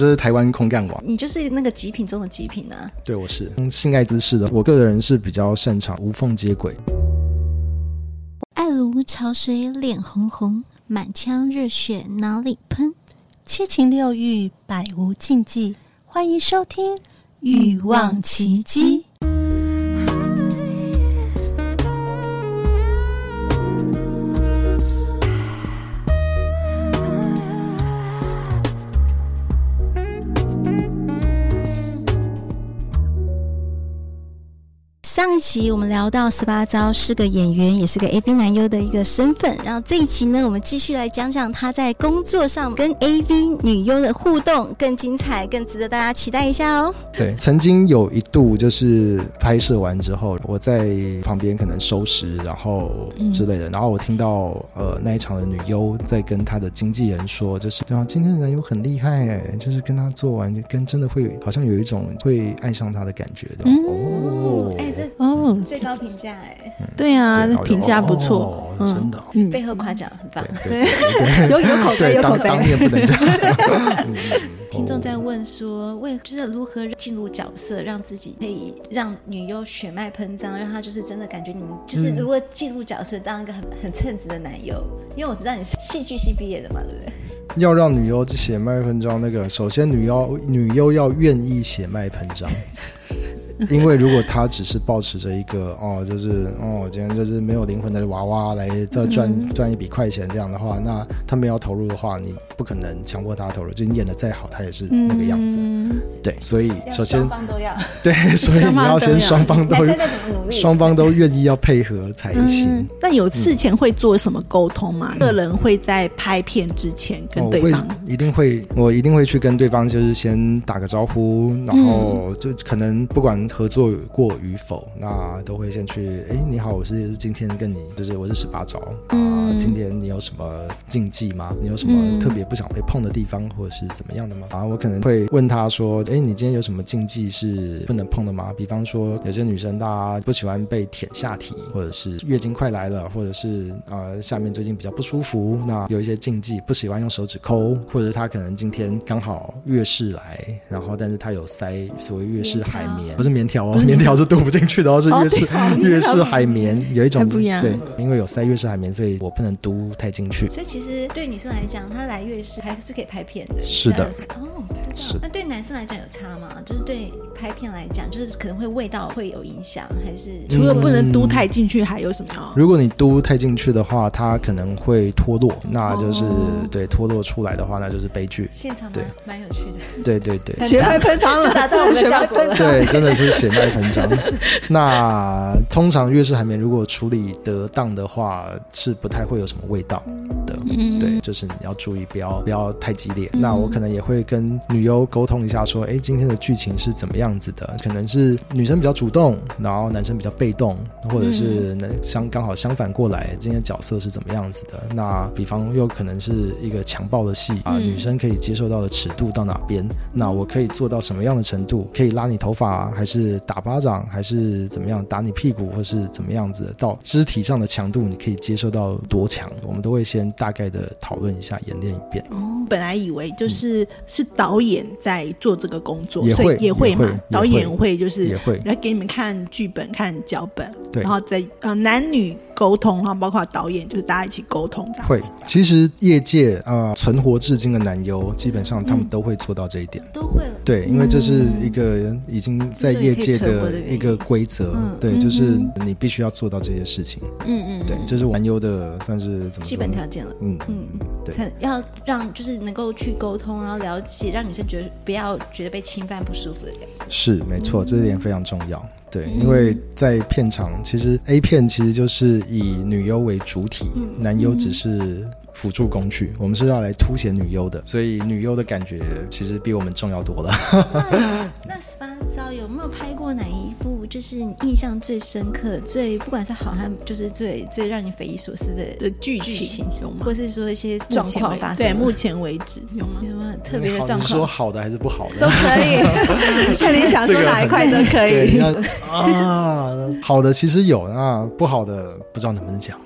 这是台湾空干王，你就是那个极品中的极品呢、啊？对，我是性爱姿势的。我个人是比较擅长无缝接轨。爱如潮水，脸红红，满腔热血脑里喷？七情六欲，百无禁忌。欢迎收听《欲望琦姬》。上一集我们聊到十八招是个演员，也是个 AV 男优的一个身份。然后这一期呢，我们继续来讲讲他在工作上跟 AV 女优的互动，更精彩，更值得大家期待一下哦。对，曾经有一度就是拍摄完之后，我在旁边可能收拾，然后之类的，然后我听到呃那一场的女优在跟她的经纪人说，就是啊，今天的男优很厉害哎，就是跟他做完，跟真的会好像有一种会爱上他的感觉的。嗯、哦，哎、欸，这哦，最高评价哎，对啊，评价不错，真的、背后夸奖很棒，对，有有口碑，有口碑，当面不能。听众在问说，为就是如何进入角色，让自己可以让女优血脉喷张，让她就是真的感觉你们就是如果进入角色，当一个很很称职的男优，因为我知道你是戏剧系毕业的嘛，对不对？要让女优血脉喷张，那个首先女优女优要愿意血脉喷张。因为如果他只是抱持着一个哦，就是哦，今天就是没有灵魂的娃娃来这赚赚一笔快钱这样的话，那他们要投入的话，你不可能强迫他投入。就你演的再好，他也是那个样子。嗯、对，所以首先双方都要 对，所以你要先双方都双方都愿意要配合才行。但、嗯、有事前会做什么沟通吗？个、嗯、人会在拍片之前跟对方、哦、一定会，我一定会去跟对方就是先打个招呼，然后就可能不管。合作过与否，那都会先去。哎，你好，我是今天跟你，就是我是十八招啊。嗯、今天你有什么禁忌吗？你有什么特别不想被碰的地方，或者是怎么样的吗？啊，我可能会问他说，哎，你今天有什么禁忌是不能碰的吗？比方说，有些女生大家不喜欢被舔下体，或者是月经快来了，或者是呃下面最近比较不舒服，那有一些禁忌，不喜欢用手指抠，或者她可能今天刚好月事来，然后但是她有塞所谓月事海绵，不是棉。条哦，棉条是读不进去的哦，是月事月事海绵，有一种不一样。对，因为有塞月事海绵，所以我不能读太进去。所以其实对女生来讲，她来月事还是可以拍片的。是的，哦，是。那对男生来讲有差吗？就是对拍片来讲，就是可能会味道会有影响，还是除了不能读太进去，还有什么？如果你读太进去的话，它可能会脱落，那就是对脱落出来的话，那就是悲剧。现场对，蛮有趣的。对对对，血脉 喷 张了，就达到我们的效果了。对，真的是。血脉喷张，那通常越是海绵如果处理得当的话，是不太会有什么味道的。嗯，对，就是你要注意，不要不要太激烈。嗯、那我可能也会跟女优沟通一下，说，哎，今天的剧情是怎么样子的？可能是女生比较主动，然后男生比较被动，或者是能相刚好相反过来，今天角色是怎么样子的？那比方又可能是一个强暴的戏啊，女生可以接受到的尺度到哪边？那我可以做到什么样的程度？可以拉你头发，还是？是打巴掌还是怎么样打你屁股，或是怎么样子？到肢体上的强度，你可以接受到多强？我们都会先大概的讨论一下，演练一遍。哦，本来以为就是、嗯、是导演在做这个工作，也会也会嘛，会导演会就是也会来给你们看剧本、看脚本，对，然后再呃男女沟通哈，包括导演就是大家一起沟通。会，其实业界啊、呃、存活至今的男优，基本上他们都会做到这一点，都会了。对，因为这是一个已经在业。界的一个规则，嗯、对，就是你必须要做到这些事情。嗯嗯，对，这是男优的算是怎么基本条件了。嗯嗯，对，要让就是能够去沟通，然后了解，让女生觉得不要觉得被侵犯不舒服的感觉。是没错，这一点非常重要。对，因为在片场，其实 A 片其实就是以女优为主体，男优只是。辅助工具，我们是要来凸显女优的，所以女优的感觉其实比我们重要多了。那十八招有没有拍过哪一部，就是印象最深刻、最不管是好还就是最最让你匪夷所思的的剧情有吗？或是说一些状况发生？对，目前为止有吗？有没有特别的状况？说好的还是不好的？都可以，像你想说哪一块都可以。啊，好的其实有啊，不好的不知道能不能讲。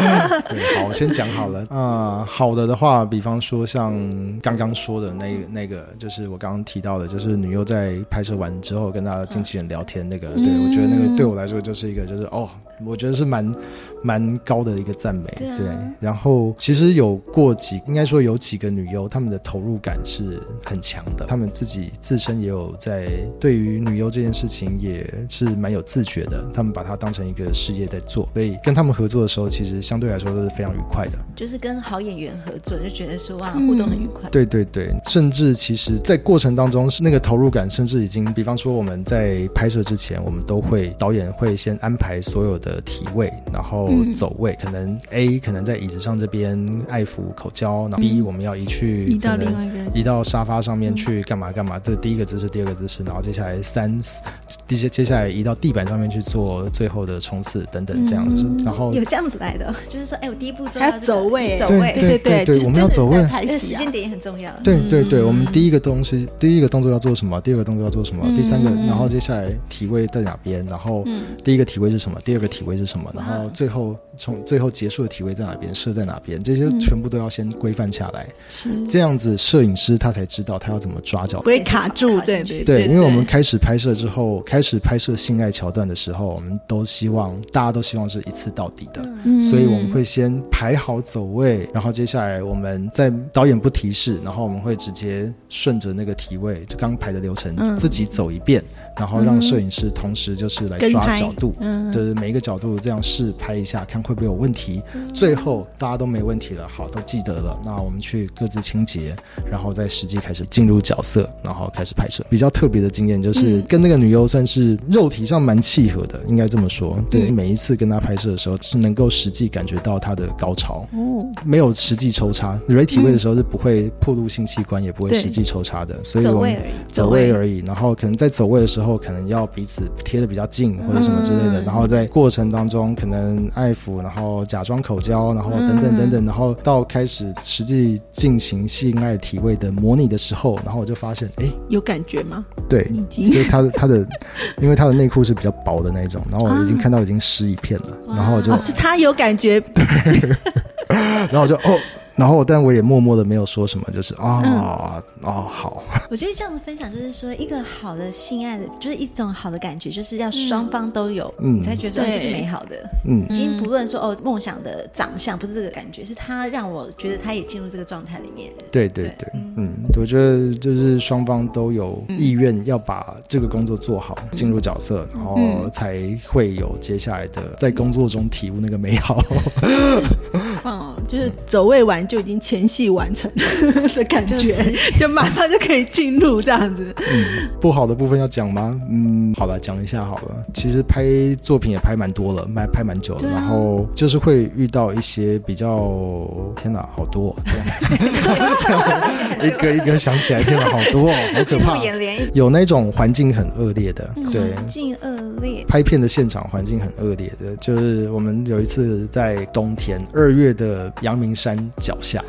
对，好，我先讲好了。啊、好的的话，比方说像刚刚说的那、那个，就是我刚刚提到的，就是女优在拍摄完之后跟她的经纪人聊天那个，对，我觉得那个对我来说就是一个，就是哦。我觉得是蛮蛮高的一个赞美，对，啊、对。然后其实有过几，应该说有几个女优，她们的投入感是很强的，她们自己自身也有在对于女优这件事情也是蛮有自觉的，她们把它当成一个事业在做，所以跟他们合作的时候，其实相对来说都是非常愉快的。就是跟好演员合作，就觉得说哇，互动很愉快。对对对，甚至其实，在过程当中是那个投入感，甚至已经，比方说我们在拍摄之前，我们都会导演会先安排所有的。的体位，然后走位，嗯、可能 A 可能在椅子上这边爱抚口交，然后 B 我们要移去移到另外一个移到沙发上面去干嘛干嘛，这第一个姿势，第二个姿势，然后接下来三接接接下来移到地板上面去做最后的冲刺等等这样子，嗯、然后有这样子来的，就是说，哎，我第一步做到、这个、走位，走位，对对对对，我们要走位，因为时间点也很重要。对对对，我们第一个东西，第一个动作要做什么？第二个动作要做什么？嗯、第三个，然后接下来体位在哪边？然后第一个体位是什么？第二个体会是什么？然后最后从最后结束的体位在哪边，设在哪边，这些全部都要先规范下来。嗯、这样子摄影师他才知道他要怎么抓角，不会卡住。对对对，因为我们开始拍摄之后，开始拍摄性爱桥段的时候，我们都希望大家都希望是一次到底的，嗯、所以我们会先排好走位，然后接下来我们在导演不提示，然后我们会直接顺着那个体位就刚排的流程、嗯、自己走一遍，然后让摄影师同时就是来抓角度，嗯、就是每一个角度这样试。拍一下，看会不会有问题。最后大家都没问题了，好，都记得了。那我们去各自清洁，然后再实际开始进入角色，然后开始拍摄。比较特别的经验就是跟那个女优算是肉体上蛮契合的，应该这么说。对，每一次跟她拍摄的时候，是能够实际感觉到她的高潮。哦，没有实际抽插，蕊体位的时候是不会破露性器官，也不会实际抽插的。所以我们走位而已。然后可能在走位的时候，可能要彼此贴的比较近，或者什么之类的。然后在过程当中，可能。嗯，爱抚，然后假装口交，然后等等等等，然后到开始实际进行性爱体位的模拟的时候，然后我就发现，哎，有感觉吗？对，已经，就是他的他的，因为他的内裤是比较薄的那种，然后我已经看到已经湿一片了，啊、然后我就、哦、是他有感觉，对，然后我就哦。然后，但我也默默的没有说什么，就是啊、哦嗯、哦好。我觉得这样的分享就是说，一个好的性爱的，就是一种好的感觉，就是要双方都有，嗯，你才觉得这是美好的。嗯，已经不论说哦，梦想的长相不是这个感觉，是他让我觉得他也进入这个状态里面。对对对，嗯，嗯，我觉得就是双方都有意愿要把这个工作做好，嗯、进入角色，然后才会有接下来的在工作中体悟那个美好。哦，就是走位完。就已经前戏完成的感觉，就马上就可以进入这样子。嗯，不好的部分要讲吗？嗯，好了，讲一下好了。其实拍作品也拍蛮多了，拍拍蛮久了，啊、然后就是会遇到一些比较……天哪，好多、哦！一个一个想起来，天哪，好多哦，好可怕！有那种环境很恶劣的，对，环境恶劣。拍片的现场环境很恶劣的，就是我们有一次在冬天二月的阳明山脚。下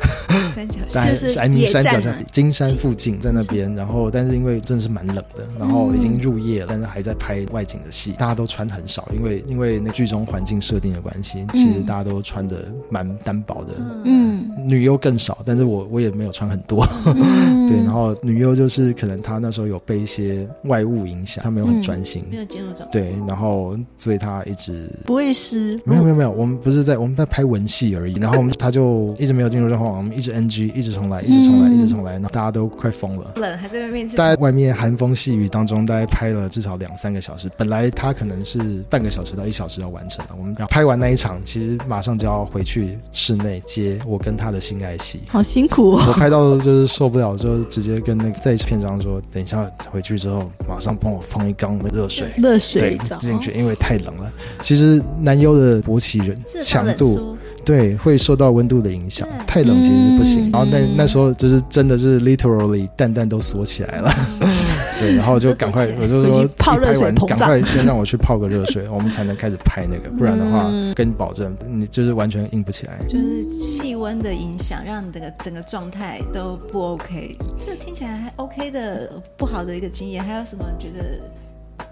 山脚下，就是安宁山脚下，金山附近，在那边。然后，但是因为真的是蛮冷的，然后已经入夜了，但是还在拍外景的戏，大家都穿很少，因为因为那剧中环境设定的关系，其实大家都穿的蛮单薄的。嗯，女优更少，但是我我也没有穿很多。对，然后女优就是可能她那时候有被一些外物影响，她没有很专心，没有进入状态。对，然后所以她一直不会湿。没有没有没有，我们不是在我们在拍文戏而已，然后我们她就一直没有进。进入状况，我们一直 NG，一直重来，一直重来，一直重来，然后大家都快疯了。冷，还在外面。在外面寒风细雨当中，大概拍了至少两三个小时。本来他可能是半个小时到一小时要完成了。我们拍完那一场，其实马上就要回去室内接我跟他的性爱戏。好辛苦哦！我拍到就是受不了，就直接跟那个在片场说：“等一下回去之后，马上帮我放一缸的热水，热水对进去，因为太冷了。”其实男优的勃起人强度。对，会受到温度的影响，太冷其实是不行。然后那那时候就是真的是 literally 蛋蛋都缩起来了，对，然后就赶快 我就说泡热水，赶快先让我去泡个热水，我们才能开始拍那个，不然的话跟你保证你就是完全硬不起来。就是气温的影响，让你整个整个状态都不 OK。这个听起来还 OK 的不好的一个经验，还有什么觉得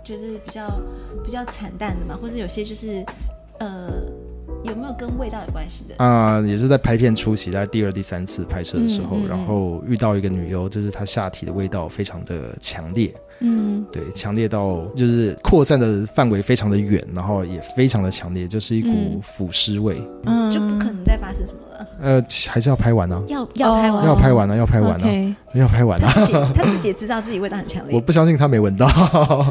就是比较比较惨淡的嘛？或者有些就是呃。有没有跟味道有关系的？啊、呃，也是在拍片初期，在第二、第三次拍摄的时候，嗯嗯嗯然后遇到一个女优，就是她下体的味道非常的强烈。嗯，对，强烈到就是扩散的范围非常的远，然后也非常的强烈，就是一股腐尸味。嗯，就不可能再发生什么了。呃，还是要拍完呢、啊，要要拍完，要拍完呢、啊，要拍完呢、啊，okay. 要拍完呢、啊。他自己他自己也知道自己味道很强烈，我不相信他没闻到。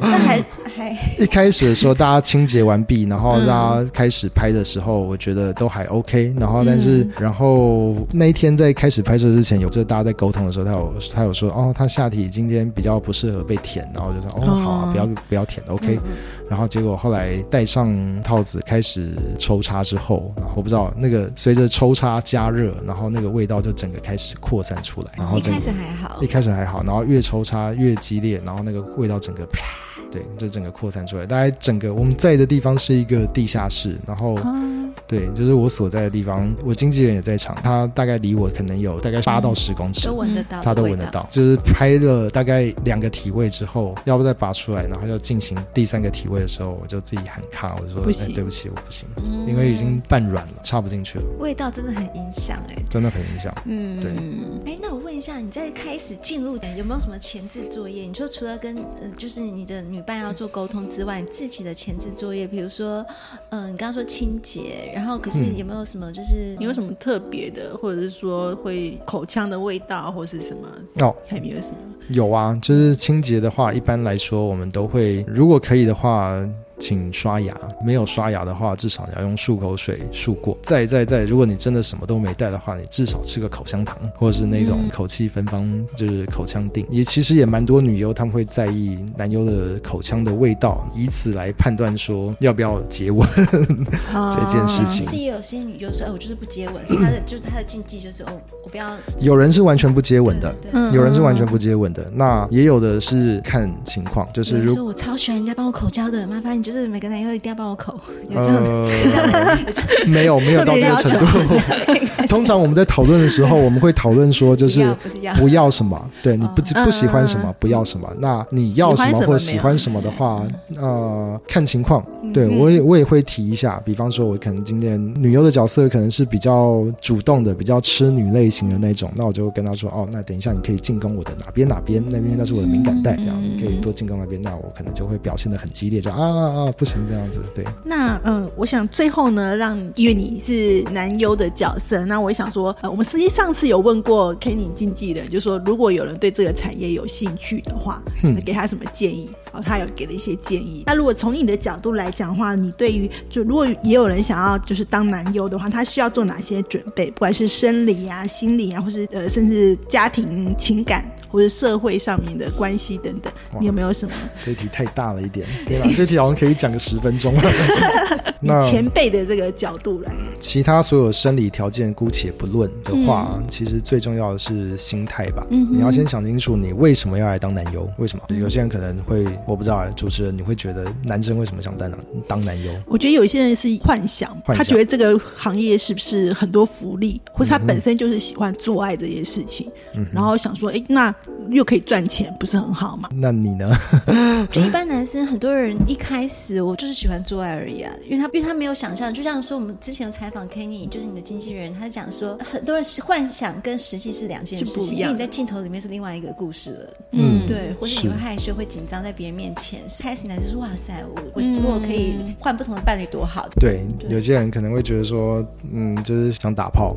但还还 一开始的时候，大家清洁完毕，然后大家开始拍的时候，我觉得都还 OK。然后，但是，然后那一天在开始拍摄之前，有这大家在沟通的时候，他有他有说，哦，他下体今天比较不适合被舔，然后就说，哦，好啊，不要不要舔，OK。然后结果后来戴上套子开始抽插之后，然后我不知道那个随着抽插加热，然后那个味道就整个开始扩散出来。然后一开始还好，一开始还好，然后越抽插越激烈，然后那个味道整个啪，对，就整个扩散出来。大概整个我们在的地方是一个地下室，然后。对，就是我所在的地方，我经纪人也在场，他大概离我可能有大概八到十公尺，都闻得到，他都闻得到。就是拍了大概两个体位之后，要不再拔出来，然后要进行第三个体位的时候，我就自己喊卡，我就说不行、哎，对不起，我不行，嗯、因为已经半软了，插不进去了。味道真的很影响哎，真的很影响。嗯，对。哎，那我问一下，你在开始进入有没有什么前置作业？你说除了跟呃，就是你的女伴要做沟通之外，你自己的前置作业，比如说，嗯、呃，你刚刚说清洁，然后可是有没有什么就是、嗯、你有什么特别的，或者是说会口腔的味道，或是什么？哦，还没有什么？有啊，就是清洁的话，一般来说我们都会，如果可以的话。请刷牙，没有刷牙的话，至少你要用漱口水漱过。再再再，如果你真的什么都没带的话，你至少吃个口香糖，或者是那种口气芬芳，就是口腔定。也其实也蛮多女优她们会在意男优的口腔的味道，以此来判断说要不要接吻 这件事情。其实也有些女优说，哎，我就是不接吻，是她的，就是她的禁忌，就是哦，我不要。有人是完全不接吻的，对对对，有人是完全不接吻的。那也有的是看情况，就是如果说我超喜欢人家帮我口交的，麻烦你就是每个男优一定要帮我口，有这样呃，没有 没有到这个程度。通常我们在讨论的时候，我们会讨论说，就是不要什么，对你不不喜欢什么，不要什么。那你要什么或喜欢什么的话，呃，看情况。对我也我也会提一下，比方说，我可能今天女优的角色可能是比较主动的，比较吃女类型的那种，那我就跟他说，哦，那等一下你可以进攻我的哪边哪边，那边那是我的敏感带，这样你可以多进攻那边，那我可能就会表现的很激烈，这样啊啊啊，不行这样子。对，那嗯、呃，我想最后呢，让因为你是男优的角色，那我想说，呃，我们实际上次有问过 Kenny 经纪人，就说如果有人对这个产业有兴趣的话，嗯给他什么建议？好，他有给了一些建议。那如果从你的角度来讲的话，你对于就如果也有人想要就是当男优的话，他需要做哪些准备？不管是生理啊、心理啊，或是呃，甚至家庭情感或者社会上面的关系等等，你有没有什么？这题太大了一点，这题好像可以讲个十分钟。以前辈的这个角度来，其他所有生理条件姑且不论的话，嗯、其实最重要的是心态吧。嗯，你要先想清楚，你为什么要来当男优？为什么？有些人可能会，我不知道，主持人你会觉得男生为什么想当男当男优？我觉得有些人是幻想，幻想，他觉得这个行业是不是很多福利，或是他本身就是喜欢做爱这件事情，嗯，然后想说，哎，那又可以赚钱，不是很好吗？那你呢？就一般男生，很多人一开始我就是喜欢做爱而已啊，因为他。因为他没有想象，就像说我们之前有采访 Kenny，就是你的经纪人，他讲说很多人是幻想跟实际是两件事情，因为你在镜头里面是另外一个故事了，嗯，对，或者你会害羞、会紧张在别人面前。开始男生说：“哇塞，我我如果可以换不同的伴侣多好。对”对，有些人可能会觉得说，嗯，就是想打炮，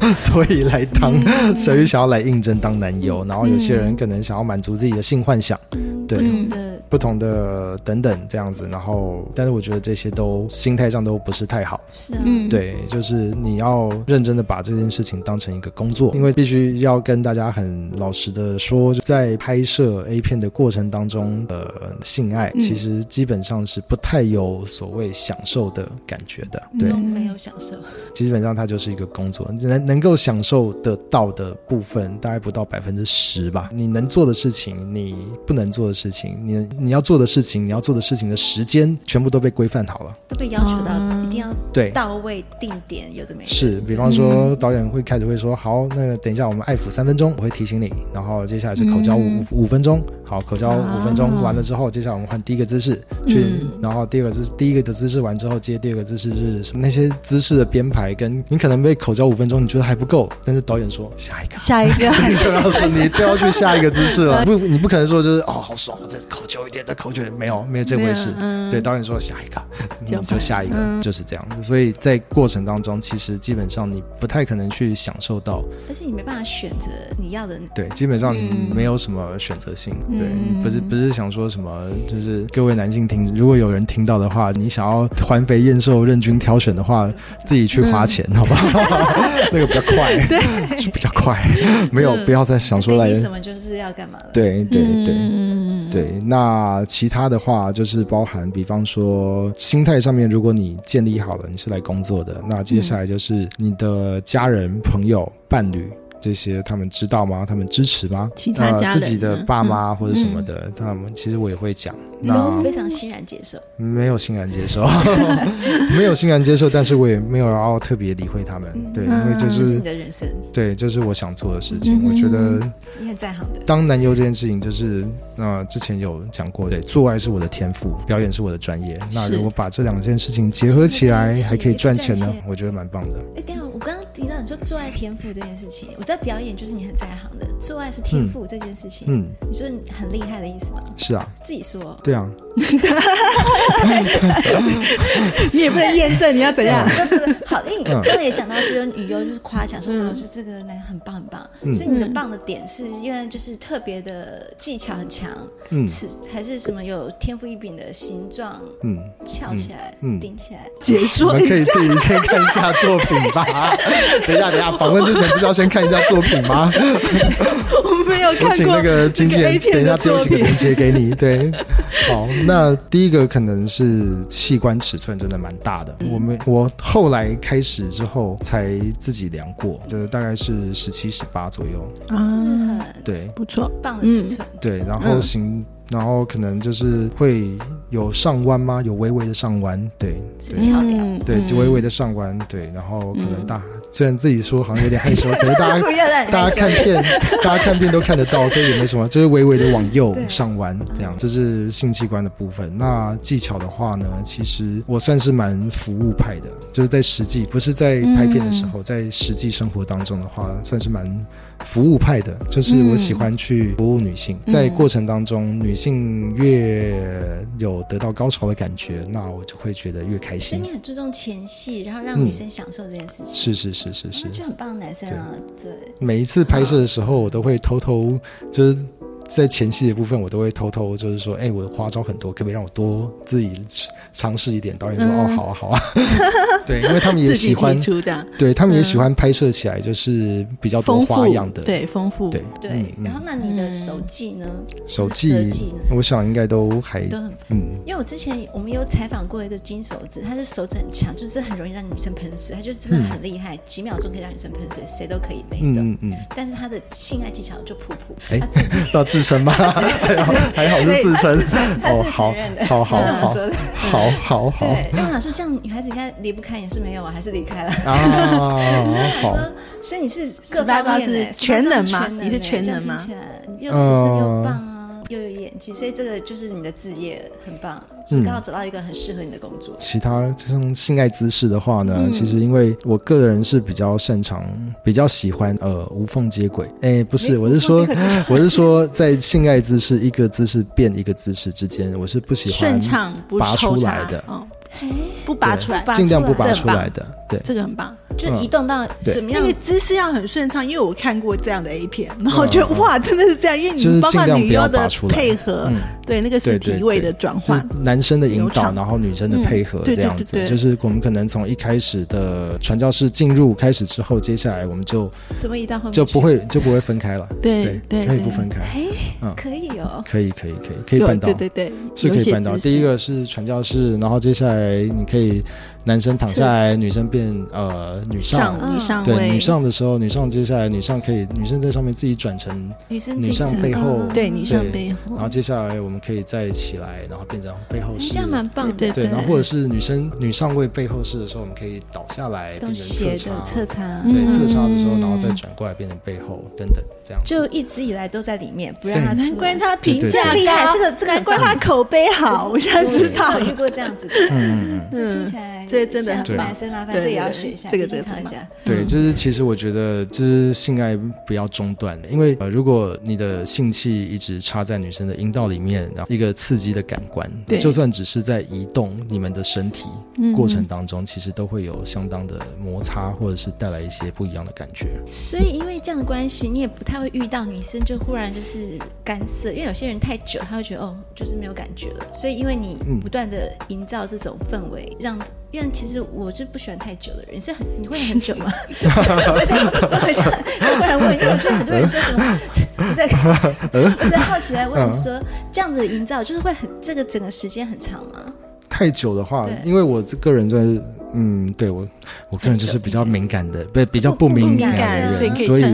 所以来当，嗯、所以想要来应征当男优。然后有些人可能想要满足自己的性幻想，嗯、对，不同的不同的等等这样子。然后，但是我觉得这些都心态上都不是太好。是啊，对，就是你要认真的把这件事情当成一个工作，因为必须要跟大家很老实的说，在拍摄 A 片的过程当中的性爱，其实基本上是不太有所谓享受的感觉的。对，没有享受。基本上它就是一个工作，能能够享受得到的部分大概不到百分之十吧。你能做的事情，你不能做的事情，你你要做的事情，你要做的事情的时间，全部都被规范好了，都被要求到。一定要对到位定点，有的没的。是，比方说导演会开始会说，好，那个等一下我们爱抚三分钟，我会提醒你，然后接下来是口交五五分钟，好，口交五分钟、啊、完了之后，接下来我们换第一个姿势去，嗯、然后第二个姿第一个的姿势完之后，接第二个姿势是什么？那些姿势的编排跟你可能被口交五分钟，你觉得还不够，但是导演说下一个，下一个，你就要说你就要去下一个姿势了，不，你不可能说就是哦好爽，我再口久一点，再口久一点，没有没有这回事。嗯、对，导演说下一个，你就下一个，嗯、就是这样子。所以在过程当中，其实基本上你不太可能去享受到，但是你没办法选择你要的。对，基本上你没有什么选择性。嗯、对，不是不是想说什么，就是各位男性听，如果有人听到的话，你想要环肥燕瘦、任君挑选的话，自己去花钱，嗯、好不好？那个比较快，对，是比较快。没有，不要再想说来什么就是要干嘛了。对对对，嗯、对。那其他的话就是包含，比方说心态上面，如果你建立好了，你是来工作的，那接下来就是你的家人、朋友、伴侣。这些他们知道吗？他们支持吗？其他家人、呃、自己的爸妈或者什么的，嗯、他们其实我也会讲。那都非常欣然接受？没有欣然接受，没有欣然接受，但是我也没有要特别理会他们。嗯、对，因为就是、是你的人生，对，就是我想做的事情。嗯、我觉得你很在行的。当男优这件事情，就是呃，之前有讲过，对，做爱是我的天赋，表演是我的专业。那如果把这两件事情结合起来，还可以赚钱呢，我觉得蛮棒的。哎，等下我刚刚提到你说做爱天赋这件事情，我在表演就是你很在行的，做爱是天赋这件事情，嗯，你说你很厉害的意思吗？是啊，自己说。对啊。你也不能验证，你要怎样？好，因为你刚刚也讲到，说女优就是夸奖说，老师这个男很棒很棒，所以你的棒的点是因为就是特别的技巧很强，嗯，是还是什么有天赋异禀的形状，嗯，翘起来，嗯，顶起来。解说一下可以自己先看一下作品吧。等一下，等一下，访问之前不是要先看一下作品吗？我没有看过。我请那个经纪人等一下丢几个链接给你。对，好。那第一个可能是器官尺寸真的蛮大的，我们我后来开始之后才自己量过，这大概是十七十八左右啊，对，不错，棒的尺寸，对，然后行。然后可能就是会有上弯吗？有微微的上弯，对，对，对，就微微的上弯，对。然后可能大，虽然自己说好像有点害羞，可是大家大家看片，大家看片都看得到，所以也没什么，就是微微的往右上弯这样。这是性器官的部分。那技巧的话呢，其实我算是蛮服务派的，就是在实际不是在拍片的时候，在实际生活当中的话，算是蛮服务派的。就是我喜欢去服务女性，在过程当中女。性越有得到高潮的感觉，那我就会觉得越开心。所以你很注重前戏，然后让女生享受这件事情。是是是是是，就很棒的男生啊！对，每一次拍摄的时候，我都会偷偷就是。在前期的部分，我都会偷偷就是说，哎，我的花招很多，可不可以让我多自己尝试一点？导演说，哦，好啊，好啊。对，因为 他们也喜欢，对他们也喜欢拍摄起来就是比较多花样的，对，丰富，对对。然后，那你的手技呢？手技，我想应该都还都很嗯。因为我之前我们有采访过一个金手指，他的手指很强，就是很容易让女生喷水，他就是真的很厉害，几秒钟可以让女生喷水，谁都可以那种。嗯嗯。但是他的性爱技巧就普普，哎，到自称吗？还好，还好是自称哦，好，好，好，好，好，好，好。对，因为我说这样女孩子应该离不开，也是没有啊，还是离开了。啊，所以说，所以你是各方面是全能吗？你是全能吗？又尺寸又棒。又有演技，所以这个就是你的职业，很棒。你刚好找到一个很适合你的工作。其他这种性爱姿势的话呢，其实因为我个人是比较擅长，比较喜欢呃无缝接轨。哎，不是，我是说，我是说在性爱姿势一个姿势变一个姿势之间，我是不喜欢顺畅拔出来的。不拔出来，尽量不拔出来的。对，这个很棒，就移动到怎么样？那个姿势要很顺畅，因为我看过这样的 A 片，然后我觉得哇，真的是这样，因为你包括女优的配合，对，那个是体位的转换，男生的引导，然后女生的配合这样子，就是我们可能从一开始的传教士进入开始之后，接下来我们就怎么移到后面就不会就不会分开了，对对，可以不分开，哎，可以哦，可以可以可以可以办到，对对对，是可以办到。第一个是传教士，然后接下来你可以男生躺下来，女生变呃女上，女上对女上的时候，女上接下来女上可以女生在上面自己转成女生女上背后，对女上背后，然后接下来我们可以再起来，然后变成背后式，这样蛮棒的，对对，然后或者是女生女上位背后式的时候，我们可以倒下来变成侧插，侧叉，对侧插的时候，然后再转过来变成背后等等这样，就一直以来都在里面，不让他。难怪他评价厉害，这个这个难怪他口碑好，我现在知道有遇过这样子的，嗯嗯，听起来这真的很男生麻烦，这也要学一下，这个这个尝一下。对，就是其实我觉得，就是性爱不要中断，因为呃，如果你的性器一直插在女生的阴道里面，然后一个刺激的感官，就算只是在移动你们的身体过程当中，其实都会有相当的摩擦，或者是带来一些不一样的感觉。所以因为这样的关系，你也不太会遇到女生就忽然就是干涩，因为有些人太久，他会觉得哦，就是没有感觉了。所以因为你不断的营造这种氛围，让。因为其实我是不喜欢太久的人，你是很你会很久吗？我想我想突然问，因为我觉得很多人说什么，我在我在好奇来问说，这样子的营造就是会很这个整个时间很长吗？太久的话，因为我这个人就是。嗯，对我，我个人就是比较敏感的，不比较不敏感的人，所以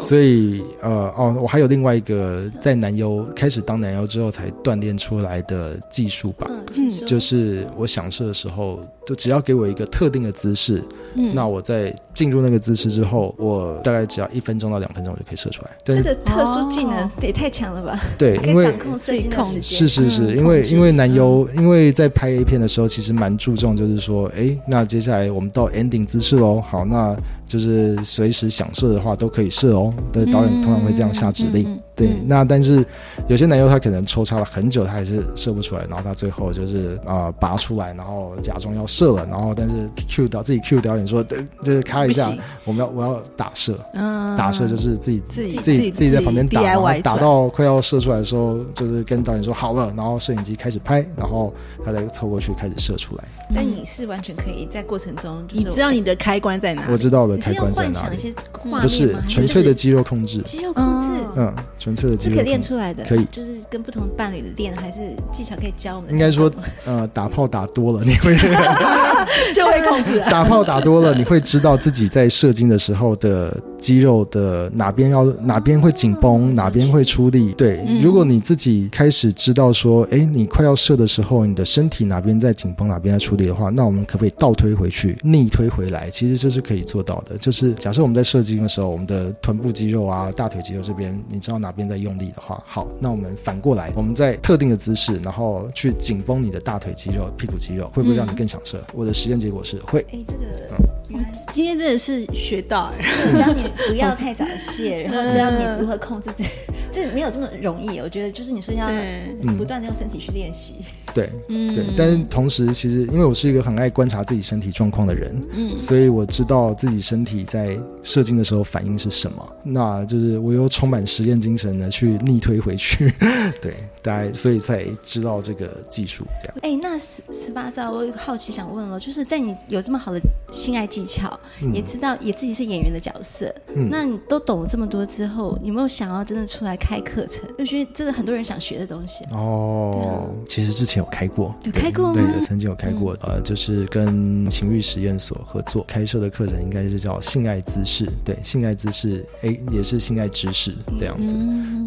所以呃哦，我还有另外一个在男优开始当男优之后才锻炼出来的技术吧，嗯，就是我想射的时候，就只要给我一个特定的姿势，嗯，那我在进入那个姿势之后，我大概只要一分钟到两分钟我就可以射出来。这个特殊技能也太强了吧？对，因为掌控射精的时间，是是是，因为因为男优因为在拍 A 片的时候，其实蛮注重就是说，哎，那。那接下来我们到头顶姿势喽，好，那就是随时想射的话都可以射哦。对，导演通常会这样下指令。嗯嗯嗯、对，那但是有些男优他可能抽插了很久，他还是射不出来，然后他最后就是啊、呃、拔出来，然后假装要射了，然后但是 Q 导自己 Q 导演说，对，就是咔一下，我们要我要打射，嗯、打射就是自己自己自己自己在旁边打，然后打到快要射出来的时候，就是跟导演说好了，然后摄影机开始拍，然后他再凑过去开始射出来。但你是完全可以在过程中，你知道你的开关在哪？我知道的开关在哪里？不是纯粹的肌肉控制，肌肉控制，嗯，纯粹的肌肉是可以练出来的，可以，就是跟不同伴侣练，还是技巧可以教我们？应该说，呃，打炮打多了，你会 就会控制。打炮打多了，你会知道自己在射精的时候的肌肉的哪边要哪边会紧绷，哪边会出力。对，如果你自己开始知道说，哎，你快要射的时候，你的身体哪边在紧绷，哪边在出力的话，那我们可不可以倒推回去，逆推回来？其实这是可以做到的。就是假设我们在射精的时候，我们的臀部肌肉啊、大腿肌肉这边，你知道哪边在用力的话，好，那我们反过来，我们在特定的姿势，然后去紧绷你的大腿肌肉、屁股肌肉，会不会让你更想射？我的实验结果是会。哎，这个。今天真的是学到哎，教你不要太早泄，然后知道你如何控制自己，这 没有这么容易。我觉得就是你说要不断的用身体去练习。对，对，但是同时，其实因为我是一个很爱观察自己身体状况的人，嗯，所以我知道自己身体在射精的时候反应是什么。那就是我又充满实验精神的去逆推回去，对，大家所以才知道这个技术这样。哎，那十十八招，我有个好奇想问了，就是在你有这么好的性爱技巧，也知道也自己是演员的角色，嗯，那你都懂了这么多之后，有没有想要真的出来开课程？就觉得这是很多人想学的东西。哦，其实之前有开过，有开过吗？对，有曾经有开过，呃，就是跟情欲实验所合作开设的课程，应该是叫性爱姿势，对，性爱姿势，哎，也是性爱知识这样子。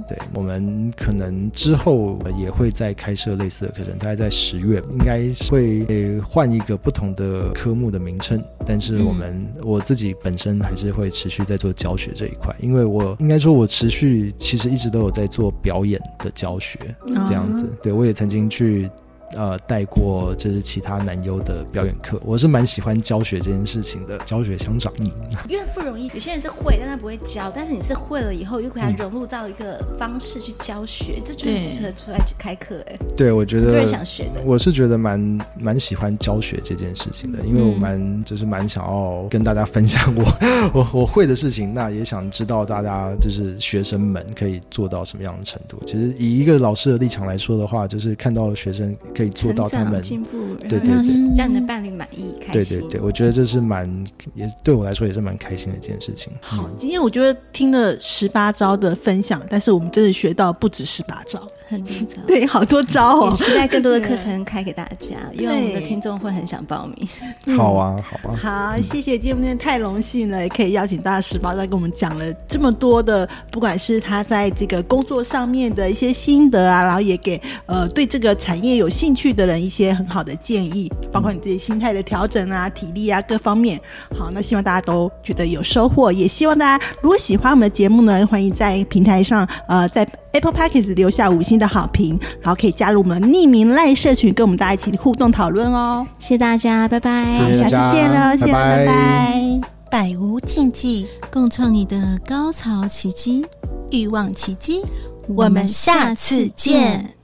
对，我们可能之后也会再开设类似的课程，大概在十月，应该会换一个不同的科目的名称。但是我们我自己本身还是会持续在做教学这一块，因为我应该说，我持续其实一直都有在做表演的教学这样子。对，我也曾经去。呃，带过就是其他男优的表演课，我是蛮喜欢教学这件事情的，教学相长。嗯，因为不容易，有些人是会，但他不会教，但是你是会了以后，又给他融入到一个方式去教学，嗯、这就很适合出来开课哎。对，我觉得，很想学的，我是觉得蛮蛮喜欢教学这件事情的，因为我蛮就是蛮想要跟大家分享我 我我会的事情，那也想知道大家就是学生们可以做到什么样的程度。其实以一个老师的立场来说的话，就是看到学生。可以做到他们进步，对对对，让你的伴侣满意、开心。对对对，我觉得这是蛮也对我来说也是蛮开心的一件事情。好，今天我觉得听了十八招的分享，但是我们真的学到不止十八招。很多招，对，好多招哦。期待更多的课程开给大家，因为我们的听众会很想报名。好啊，好吧。好，谢谢今天太荣幸了，也可以邀请大师包再跟我们讲了这么多的，不管是他在这个工作上面的一些心得啊，然后也给呃对这个产业有兴趣的人一些很好的建议，包括你自己心态的调整啊、体力啊各方面。好，那希望大家都觉得有收获，也希望大家如果喜欢我们的节目呢，欢迎在平台上呃在 Apple Podcast 留下五星的好评，然后可以加入我们匿名赖社群，跟我们大家一起互动讨论哦。谢谢大家，拜拜，谢谢下次见了，谢谢，拜拜，百无禁忌，共创你的高潮奇迹，欲望奇迹，我们下次见。